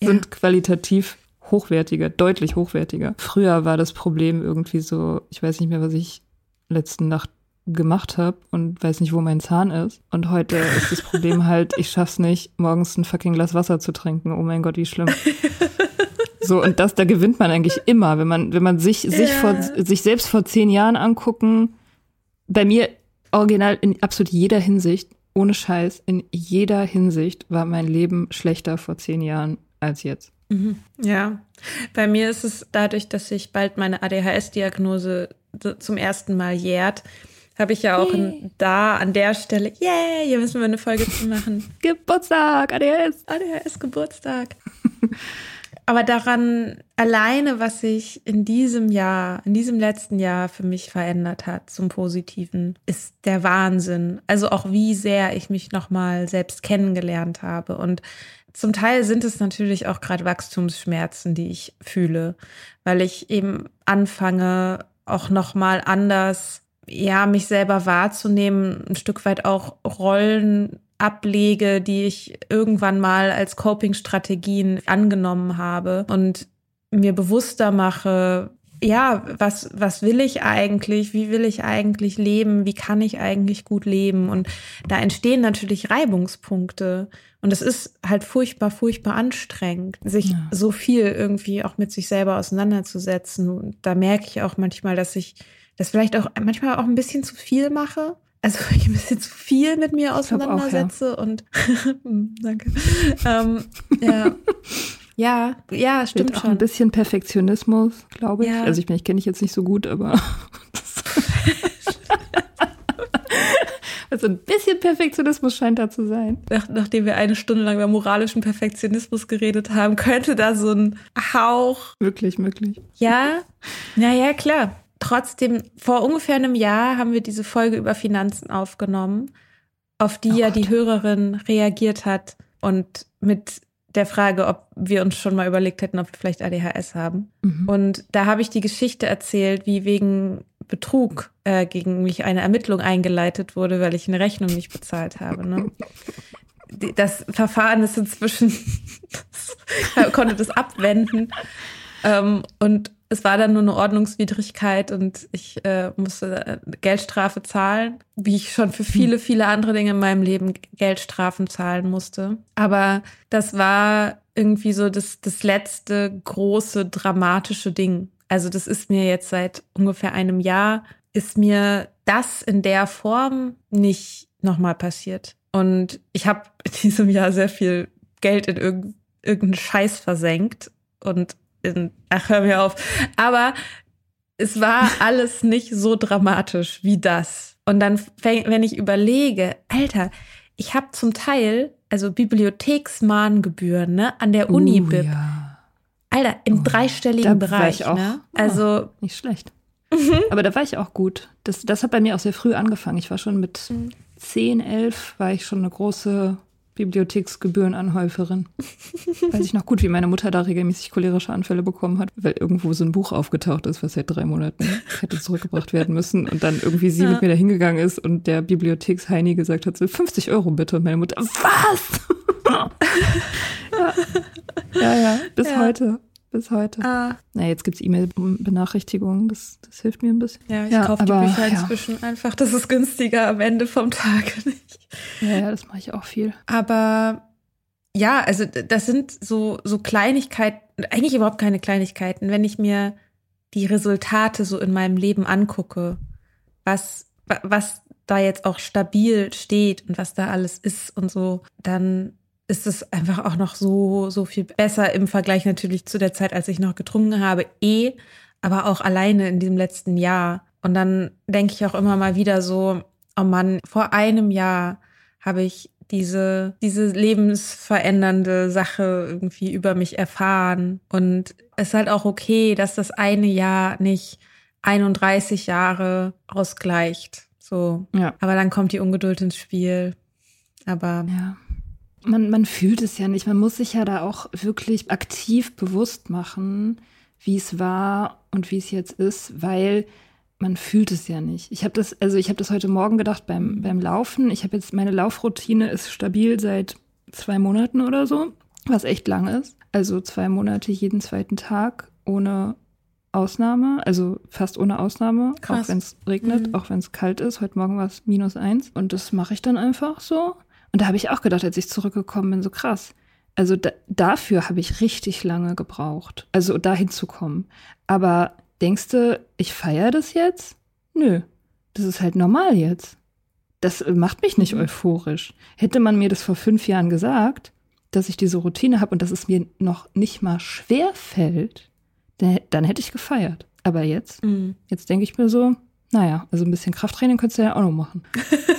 Ja. sind qualitativ hochwertiger, deutlich hochwertiger. Früher war das Problem irgendwie so, ich weiß nicht mehr, was ich letzte Nacht gemacht habe und weiß nicht, wo mein Zahn ist. Und heute ist das Problem (laughs) halt, ich schaff's nicht, morgens ein fucking Glas Wasser zu trinken. Oh mein Gott, wie schlimm. (laughs) So, und das, da gewinnt man eigentlich immer, wenn man, wenn man sich, sich vor, sich selbst vor zehn Jahren angucken. Bei mir original in absolut jeder Hinsicht, ohne Scheiß, in jeder Hinsicht war mein Leben schlechter vor zehn Jahren als jetzt. Mhm. Ja, bei mir ist es dadurch, dass sich bald meine ADHS-Diagnose zum ersten Mal jährt, habe ich ja auch ein, da an der Stelle, yeah, hier müssen wir eine Folge zu machen. (laughs) Geburtstag, ADHS. ADHS Geburtstag. (laughs) Aber daran alleine, was sich in diesem Jahr, in diesem letzten Jahr für mich verändert hat zum Positiven, ist der Wahnsinn. Also auch wie sehr ich mich nochmal selbst kennengelernt habe. Und zum Teil sind es natürlich auch gerade Wachstumsschmerzen, die ich fühle, weil ich eben anfange, auch nochmal anders ja, mich selber wahrzunehmen, ein Stück weit auch Rollen ablege, die ich irgendwann mal als Coping-Strategien angenommen habe und mir bewusster mache, ja, was, was will ich eigentlich? Wie will ich eigentlich leben? Wie kann ich eigentlich gut leben? Und da entstehen natürlich Reibungspunkte. Und es ist halt furchtbar, furchtbar anstrengend, sich ja. so viel irgendwie auch mit sich selber auseinanderzusetzen. Und da merke ich auch manchmal, dass ich das vielleicht auch manchmal auch ein bisschen zu viel mache. Also (laughs) ich ein bisschen zu viel mit mir auseinandersetze auch, ja. und (laughs) hm, danke. ähm, ja. (laughs) Ja, ja, stimmt auch schon. ein bisschen Perfektionismus, glaube ich. Ja. Also ich meine, ich kenne dich jetzt nicht so gut, aber also ein bisschen Perfektionismus scheint da zu sein. Nach, nachdem wir eine Stunde lang über moralischen Perfektionismus geredet haben, könnte da so ein Hauch. Wirklich, möglich. Ja, naja, klar. Trotzdem, vor ungefähr einem Jahr haben wir diese Folge über Finanzen aufgenommen, auf die oh ja die Hörerin reagiert hat und mit der Frage, ob wir uns schon mal überlegt hätten, ob wir vielleicht ADHS haben. Mhm. Und da habe ich die Geschichte erzählt, wie wegen Betrug äh, gegen mich eine Ermittlung eingeleitet wurde, weil ich eine Rechnung nicht bezahlt habe. Ne? (laughs) Das Verfahren ist inzwischen, (laughs) konnte das abwenden. Ähm, und es war dann nur eine Ordnungswidrigkeit und ich äh, musste äh, Geldstrafe zahlen, wie ich schon für viele, hm. viele andere Dinge in meinem Leben Geldstrafen zahlen musste. Aber das war irgendwie so das, das letzte große dramatische Ding. Also das ist mir jetzt seit ungefähr einem Jahr, ist mir das in der Form nicht nochmal passiert. Und ich habe in diesem Jahr sehr viel Geld in irgendeinen Scheiß versenkt und in, ach, hör mir auf. Aber es war (laughs) alles nicht so dramatisch wie das. Und dann, wenn ich überlege, Alter, ich habe zum Teil, also Bibliotheksmahngebühren, ne, an der Uni uh, Ja. Alter, im oh, dreistelligen Bereich, auch, ne? Also oh, nicht schlecht. (laughs) Aber da war ich auch gut. Das, das hat bei mir auch sehr früh angefangen. Ich war schon mit mhm. 10, 11, war ich schon eine große Bibliotheksgebührenanhäuferin. Weiß ich noch gut, wie meine Mutter da regelmäßig cholerische Anfälle bekommen hat, weil irgendwo so ein Buch aufgetaucht ist, was seit drei Monaten hätte zurückgebracht werden müssen und dann irgendwie sie ja. mit mir da hingegangen ist und der Bibliotheksheini gesagt hat, so 50 Euro bitte. Und meine Mutter, was? (laughs) ja. ja, ja, bis ja. heute bis heute. Ah. Na, jetzt gibt es E-Mail-Benachrichtigungen, das, das hilft mir ein bisschen. Ja, ich ja, kaufe die Bücher ja. inzwischen einfach. Das ist günstiger am Ende vom Tag (laughs) nicht. Ja, ja das mache ich auch viel. Aber ja, also das sind so, so Kleinigkeiten, eigentlich überhaupt keine Kleinigkeiten. Wenn ich mir die Resultate so in meinem Leben angucke, was, was da jetzt auch stabil steht und was da alles ist und so, dann ist es einfach auch noch so, so viel besser im Vergleich natürlich zu der Zeit, als ich noch getrunken habe, eh, aber auch alleine in diesem letzten Jahr. Und dann denke ich auch immer mal wieder so, oh Mann, vor einem Jahr habe ich diese, diese lebensverändernde Sache irgendwie über mich erfahren. Und es ist halt auch okay, dass das eine Jahr nicht 31 Jahre ausgleicht. So. Ja. Aber dann kommt die Ungeduld ins Spiel. Aber ja man, man fühlt es ja nicht. Man muss sich ja da auch wirklich aktiv bewusst machen, wie es war und wie es jetzt ist, weil man fühlt es ja nicht. Ich habe das, also ich habe das heute Morgen gedacht beim, beim Laufen. Ich habe jetzt, meine Laufroutine ist stabil seit zwei Monaten oder so, was echt lang ist. Also zwei Monate jeden zweiten Tag ohne Ausnahme, also fast ohne Ausnahme, Krass. auch wenn es regnet, Mhm. auch wenn es kalt ist. Heute Morgen war es minus eins. Und das mache ich dann einfach so. Und da habe ich auch gedacht, als ich zurückgekommen bin, so krass. Also da, dafür habe ich richtig lange gebraucht, also dahin zu kommen. Aber denkst du, ich feiere das jetzt? Nö, das ist halt normal jetzt. Das macht mich nicht euphorisch. Hätte man mir das vor fünf Jahren gesagt, dass ich diese Routine habe und dass es mir noch nicht mal schwer fällt, dann, dann hätte ich gefeiert. Aber jetzt, Mhm. jetzt denke ich mir so, naja, also ein bisschen Krafttraining könntest du ja auch noch machen.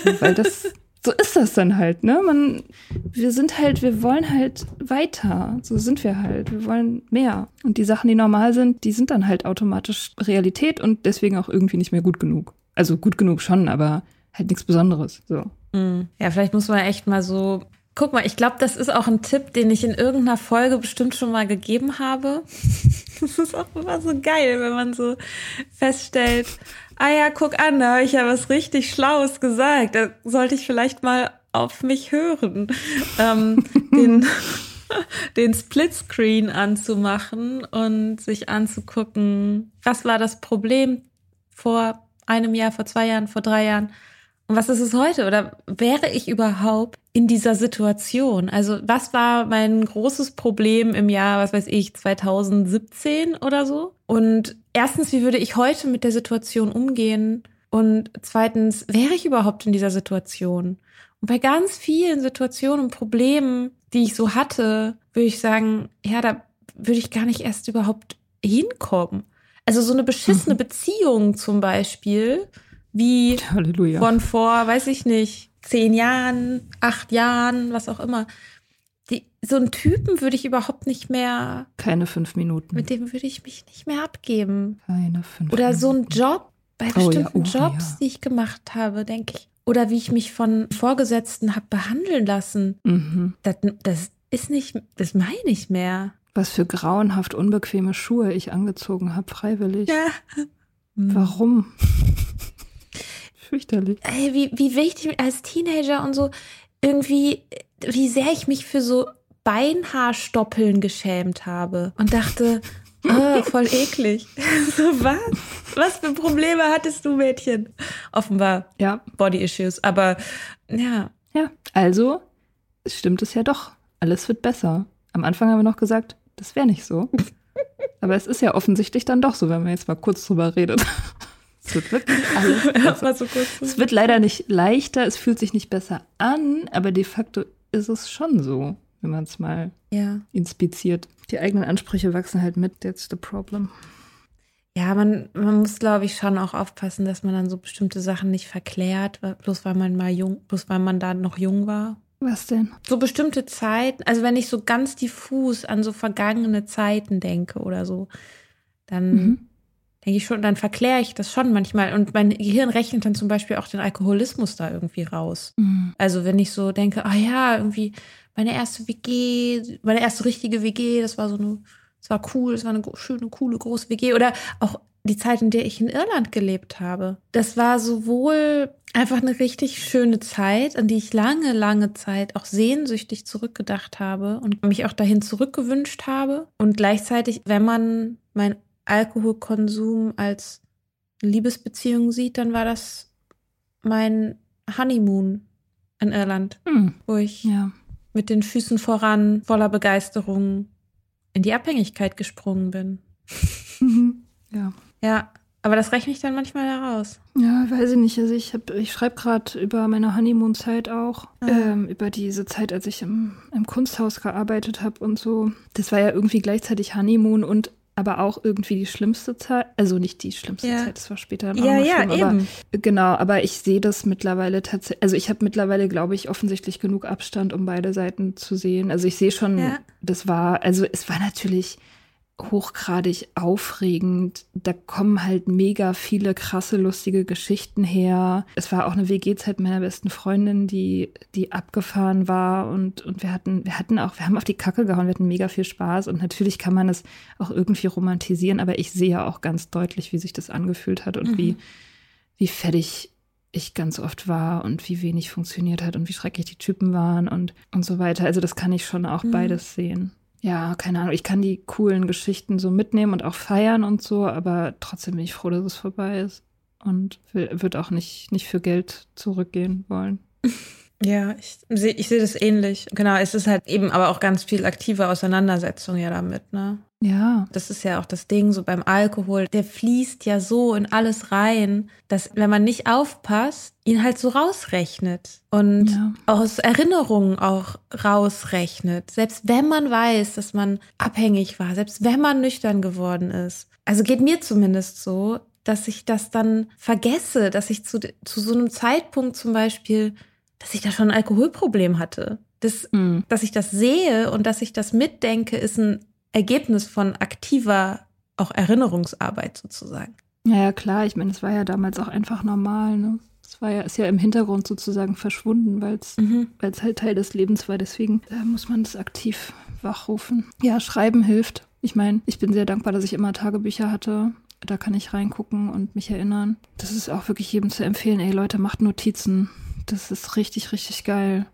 So, (laughs) weil das, so ist das dann halt, ne? Man, wir sind halt, wir wollen halt weiter. So sind wir halt. Wir wollen mehr. Und die Sachen, die normal sind, die sind dann halt automatisch Realität und deswegen auch irgendwie nicht mehr gut genug. Also gut genug schon, aber halt nichts Besonderes. So. Mhm. Ja, vielleicht muss man echt mal so. Guck mal, ich glaube, das ist auch ein Tipp, den ich in irgendeiner Folge bestimmt schon mal gegeben habe. (laughs) Das ist auch immer so geil, wenn man so feststellt, ah ja, guck an, da habe ich ja was richtig Schlaues gesagt. Da sollte ich vielleicht mal auf mich hören. (laughs) Ähm, den, (laughs) den Splitscreen anzumachen und sich anzugucken, was war das Problem vor einem Jahr, vor zwei Jahren, vor drei Jahren und was ist es heute? Oder wäre ich überhaupt in dieser Situation? Also was war mein großes Problem im Jahr, was weiß ich, 2017 oder so? Und erstens, wie würde ich heute mit der Situation umgehen? Und zweitens, wäre ich überhaupt in dieser Situation? Und bei ganz vielen Situationen und Problemen, die ich so hatte, würde ich sagen, ja, da würde ich gar nicht erst überhaupt hinkommen. Also so eine beschissene Beziehung zum Beispiel, wie Halleluja. von vor, weiß ich nicht, zehn Jahren, acht Jahren, was auch immer. Die, so einen Typen würde ich überhaupt nicht mehr, Keine fünf Minuten. mit dem würde ich mich nicht mehr abgeben. Keine fünf Oder so ein Minuten. Job, bei Oh ja, bestimmten oh Jobs, ja. die ich gemacht habe, denke ich. Oder wie ich mich von Vorgesetzten habe behandeln lassen. Mhm. Das, das ist nicht, das meine ich mehr. Was für grauenhaft unbequeme Schuhe ich angezogen habe, freiwillig. Ja. Warum? (laughs) Fürchterlich. ey, wie, wie wichtig als Teenager und so irgendwie, wie sehr ich mich für so Beinhaarstoppeln geschämt habe und dachte, oh, (laughs) voll eklig. (laughs) so was? Was für Probleme hattest du, Mädchen? Offenbar Ja, Body Issues, aber ja. ja. Also stimmt es ja doch. Alles wird besser. Am Anfang haben wir noch gesagt, das wäre nicht so. (laughs) Aber es ist ja offensichtlich dann doch so, wenn man jetzt mal kurz drüber redet. Es wird wirklich alles (laughs) besser. Mal so kurz. Es wird leider nicht leichter, es fühlt sich nicht besser an, aber de facto ist es schon so, wenn man es mal Ja. inspiziert. Die eigenen Ansprüche wachsen halt mit, that's the problem. Ja, man, man muss, glaube ich, schon auch aufpassen, dass man dann so bestimmte Sachen nicht verklärt, bloß weil man mal jung, bloß weil man da noch jung war. Was denn? So bestimmte Zeiten, also wenn ich so ganz diffus an so vergangene Zeiten denke oder so, dann Mhm. Denke ich schon, dann verkläre ich das schon manchmal. Und mein Gehirn rechnet dann zum Beispiel auch den Alkoholismus da irgendwie raus. Mhm. Also wenn ich so denke, ah ja, irgendwie meine erste WG, meine erste richtige WG, das war so eine, das war cool, das war eine schöne, coole, große WG. Oder auch die Zeit, in der ich in Irland gelebt habe. Das war sowohl einfach eine richtig schöne Zeit, an die ich lange, lange Zeit auch sehnsüchtig zurückgedacht habe und mich auch dahin zurückgewünscht habe. Und gleichzeitig, wenn man mein Alkoholkonsum als Liebesbeziehung sieht, dann war das mein Honeymoon in Irland, Mhm. wo ich Ja. mit den Füßen voran, voller Begeisterung in die Abhängigkeit gesprungen bin. Mhm. Ja. Ja, aber das rechne ich dann manchmal heraus. Ja, weiß ich nicht. Also ich, hab- ich schreibe gerade über meine Honeymoon-Zeit auch. Ah. Ähm, über diese Zeit, als ich im, im Kunsthaus gearbeitet habe und so. Das war ja irgendwie gleichzeitig Honeymoon und aber auch irgendwie die schlimmste Zeit. Also nicht die schlimmste Ja. Zeit, das war später Ja, noch ja, schlimm, aber eben. Genau, aber ich sehe das mittlerweile tatsächlich, also ich habe mittlerweile, glaube ich, offensichtlich genug Abstand, um beide Seiten zu sehen. Also ich sehe schon, Ja. das war, also es war natürlich hochgradig aufregend. Da kommen halt mega viele krasse, lustige Geschichten her. Es war auch eine WG-Zeit meiner besten Freundin, die, die abgefahren war und, und wir hatten, wir hatten auch, wir haben auf die Kacke gehauen, wir hatten mega viel Spaß und natürlich kann man es auch irgendwie romantisieren, aber ich sehe auch ganz deutlich, wie sich das angefühlt hat und Mhm. wie, wie fertig ich ganz oft war und wie wenig funktioniert hat und wie schrecklich die Typen waren und, und so weiter. Also das kann ich schon auch Mhm. beides sehen. Ja, keine Ahnung, ich kann die coolen Geschichten so mitnehmen und auch feiern und so, aber trotzdem bin ich froh, dass es vorbei ist und wird auch nicht, nicht für Geld zurückgehen wollen. (laughs) Ja, ich sehe ich seh das ähnlich. Genau, es ist halt eben aber auch ganz viel aktive Auseinandersetzung ja damit, ne? Ja. Das ist ja auch das Ding so beim Alkohol. Der fließt ja so in alles rein, dass wenn man nicht aufpasst, ihn halt so rausrechnet und ja. aus Erinnerungen auch rausrechnet. Selbst wenn man weiß, dass man abhängig war, selbst wenn man nüchtern geworden ist. Also geht mir zumindest so, dass ich das dann vergesse, dass ich zu, zu so einem Zeitpunkt zum Beispiel dass ich da schon ein Alkoholproblem hatte. Das, mhm. Dass ich das sehe und dass ich das mitdenke, ist ein Ergebnis von aktiver auch Erinnerungsarbeit sozusagen. Ja, ja klar. Ich meine, es war ja damals auch einfach normal. Ne? Es war ja, ist ja im Hintergrund sozusagen verschwunden, weil es mhm. halt Teil des Lebens war. Deswegen äh, muss man das aktiv wachrufen. Ja, Schreiben hilft. Ich meine, ich bin sehr dankbar, dass ich immer Tagebücher hatte. Da kann ich reingucken und mich erinnern. Das ist auch wirklich jedem zu empfehlen. Ey, Leute, macht Notizen das ist richtig, richtig geil,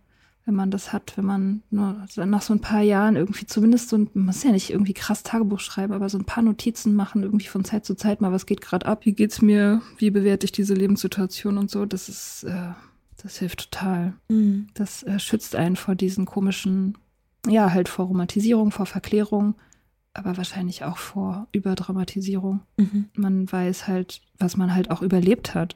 wenn man das hat, wenn man nur nach so ein paar Jahren irgendwie zumindest so ein, man muss ja nicht irgendwie krass Tagebuch schreiben, aber so ein paar Notizen machen, irgendwie von Zeit zu Zeit mal, was geht gerade ab, wie geht's mir, wie bewerte ich diese Lebenssituation und so, das ist, äh, das hilft total. Mhm. Das äh, schützt einen vor diesen komischen, ja, halt vor Romantisierung, vor Verklärung, aber wahrscheinlich auch vor Überdramatisierung. Mhm. Man weiß halt, was man halt auch überlebt hat.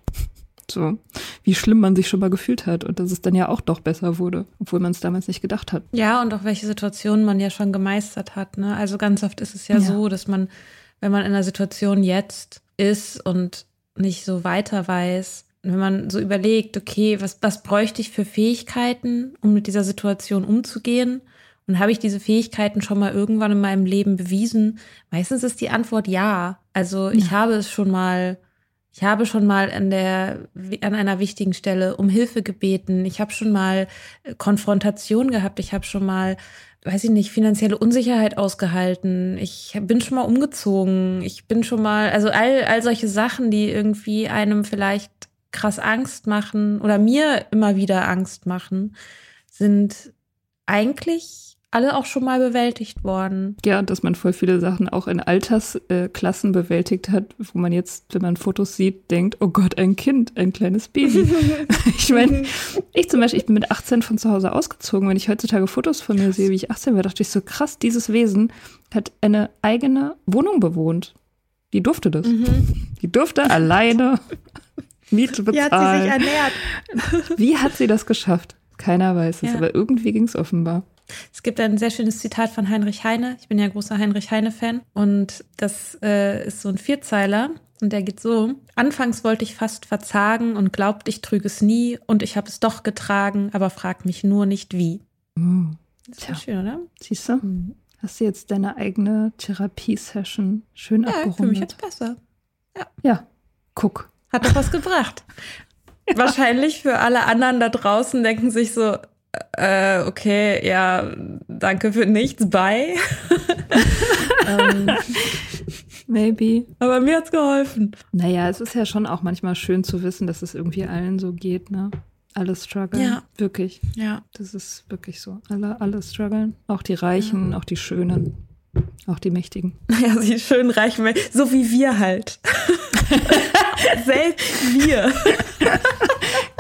So, wie schlimm man sich schon mal gefühlt hat und dass es dann ja auch doch besser wurde, obwohl man es damals nicht gedacht hat. Ja, und auch welche Situationen man ja schon gemeistert hat. Ne? Also ganz oft ist es ja, ja. so, dass man, wenn man in einer Situation jetzt ist und nicht so weiter weiß, wenn man so überlegt, okay, was, was bräuchte ich für Fähigkeiten, um mit dieser Situation umzugehen? Und habe ich diese Fähigkeiten schon mal irgendwann in meinem Leben bewiesen? Meistens ist die Antwort ja. Also ich ja. habe es schon mal ich habe schon mal an der an einer wichtigen Stelle um Hilfe gebeten. Ich habe schon mal äh, Konfrontation gehabt. Ich habe schon mal, weiß ich nicht, finanzielle Unsicherheit ausgehalten. Ich bin schon mal umgezogen. Ich bin schon mal, also all all solche Sachen, die irgendwie einem vielleicht krass Angst machen oder mir immer wieder Angst machen, sind eigentlich alle auch schon mal bewältigt worden. Ja, dass man voll viele Sachen auch in Altersklassen äh, bewältigt hat, wo man jetzt, wenn man Fotos sieht, denkt, oh Gott, ein Kind, ein kleines Baby. (laughs) ich meine, ich zum Beispiel, ich bin mit 18 von zu Hause ausgezogen. Wenn ich heutzutage Fotos von mir sehe, wie ich 18 war, dachte ich so, krass, dieses Wesen hat eine eigene Wohnung bewohnt. Die durfte das. Mhm. Die durfte alleine (laughs) Miete bezahlen. Wie hat sie sich ernährt? Wie hat sie das geschafft? Keiner weiß es, ja. aber irgendwie ging es offenbar. Es gibt ein sehr schönes Zitat von Heinrich Heine. Ich bin ja großer Heinrich Heine-Fan. Und das äh, ist so ein Vierzeiler. Und der geht so: Anfangs wollte ich fast verzagen und glaubt, ich trüge es nie. Und ich habe es doch getragen, aber frag mich nur nicht wie. Das ist ja schön, oder? Siehst du? Mhm. Hast du jetzt deine eigene Therapiesession schön ja, abgerundet? Ja, für mich jetzt besser. Ja. Ja, guck. Hat doch was gebracht. Wahrscheinlich für alle anderen da draußen denken sich so, äh, okay, ja, danke für nichts, bye. (laughs) ähm, Maybe. Aber mir hat's geholfen. Naja, es ist ja schon auch manchmal schön zu wissen, dass es irgendwie allen so geht, ne? Alle strugglen. Ja. Wirklich. Ja. Das ist wirklich so. Alle, alle strugglen. Auch die Reichen, ja. auch die Schönen. Auch die Mächtigen. (laughs) Ja, die schönen Reichen, so wie wir halt. (laughs) Selbst wir.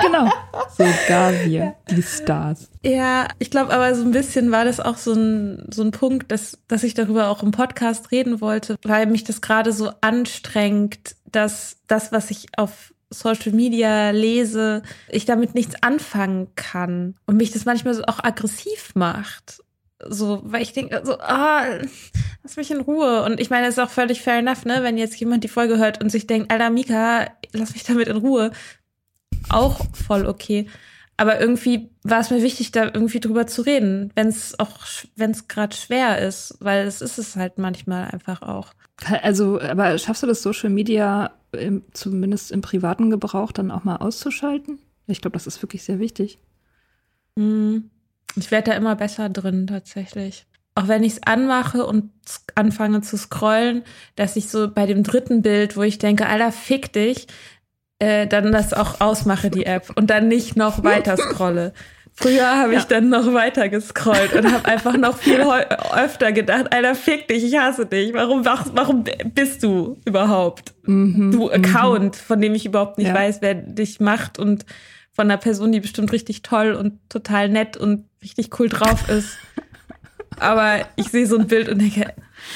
genau. Sogar wir, die Stars. Ja, ich glaube aber so ein bisschen war das auch so ein, so ein Punkt, dass, dass ich darüber auch im Podcast reden wollte, weil mich das gerade so anstrengt, dass das, was ich auf Social Media lese, ich damit nichts anfangen kann und mich das manchmal so auch aggressiv macht. So, weil ich denke, so, ah, lass mich in Ruhe. Und ich meine, es ist auch völlig fair enough, ne, wenn jetzt jemand die Folge hört und sich denkt, Alter, Mika, lass mich damit in Ruhe auch voll okay. Aber irgendwie war es mir wichtig, da irgendwie drüber zu reden, wenn es auch, wenn es gerade schwer ist, weil es ist es halt manchmal einfach auch. Also, aber schaffst du das Social Media im, zumindest im privaten Gebrauch dann auch mal auszuschalten? Ich glaube, das ist wirklich sehr wichtig. Hm. Ich werde da immer besser drin, tatsächlich. Auch wenn ich es anmache und anfange zu scrollen, dass ich so bei dem dritten Bild, wo ich denke, Alter, fick dich, äh, dann das auch ausmache, die App, und dann nicht noch weiter scrolle. Früher habe ich dann noch weiter gescrollt und habe einfach noch viel öfter gedacht, Alter, fick dich, ich hasse dich. Warum, warum bist du überhaupt? Mhm, du Account, mhm. von dem ich überhaupt nicht ja. weiß, wer dich macht und von einer Person, die bestimmt richtig toll und total nett und richtig cool drauf ist. Aber ich sehe so ein Bild und denke,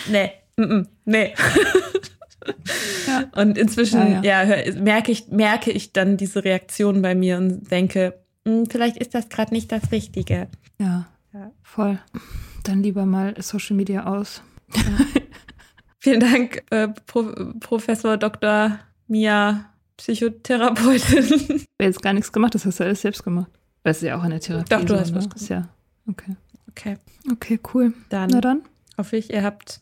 nee, mm, nee. (laughs) Ja. Und inzwischen ja, ja. merke, ich, merke ich dann diese Reaktion bei mir und denke, hm, vielleicht ist das gerade nicht das Richtige. Ja, ja, voll. Dann lieber mal Social Media aus. Ja. Vielen Dank, äh, Pro Professor Dr. Mia, Psychotherapeutin. Ich habe jetzt gar nichts gemacht, das hast du alles selbst gemacht. Das ist ja auch eine Therapie. Doch, du hast was gemacht. Ja, okay. Okay. Okay, cool. Dann, Na dann hoffe ich, ihr habt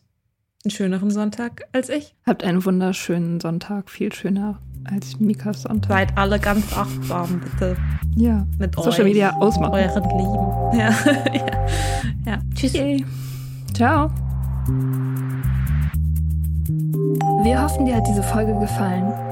einen schöneren Sonntag als ich. Habt einen wunderschönen Sonntag, viel schöner als Mikas Sonntag. Seid alle ganz achtsam, bitte. Ja. Mit Social euch, Media ausmachen. Euren Lieben. Ja. (laughs) ja. ja. Tschüss. Yay. Ciao. Wir hoffen, dir hat diese Folge gefallen.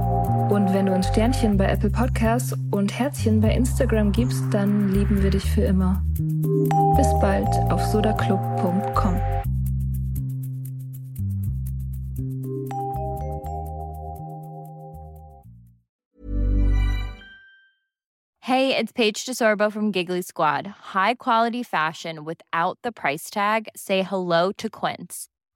Und wenn du uns Sternchen bei Apple Podcasts und Herzchen bei Instagram gibst, dann lieben wir dich für immer. Bis bald auf sodaclub.com. Hey, it's Paige DeSorbo from Giggly Squad. High quality fashion without the price tag. Say hello to Quince.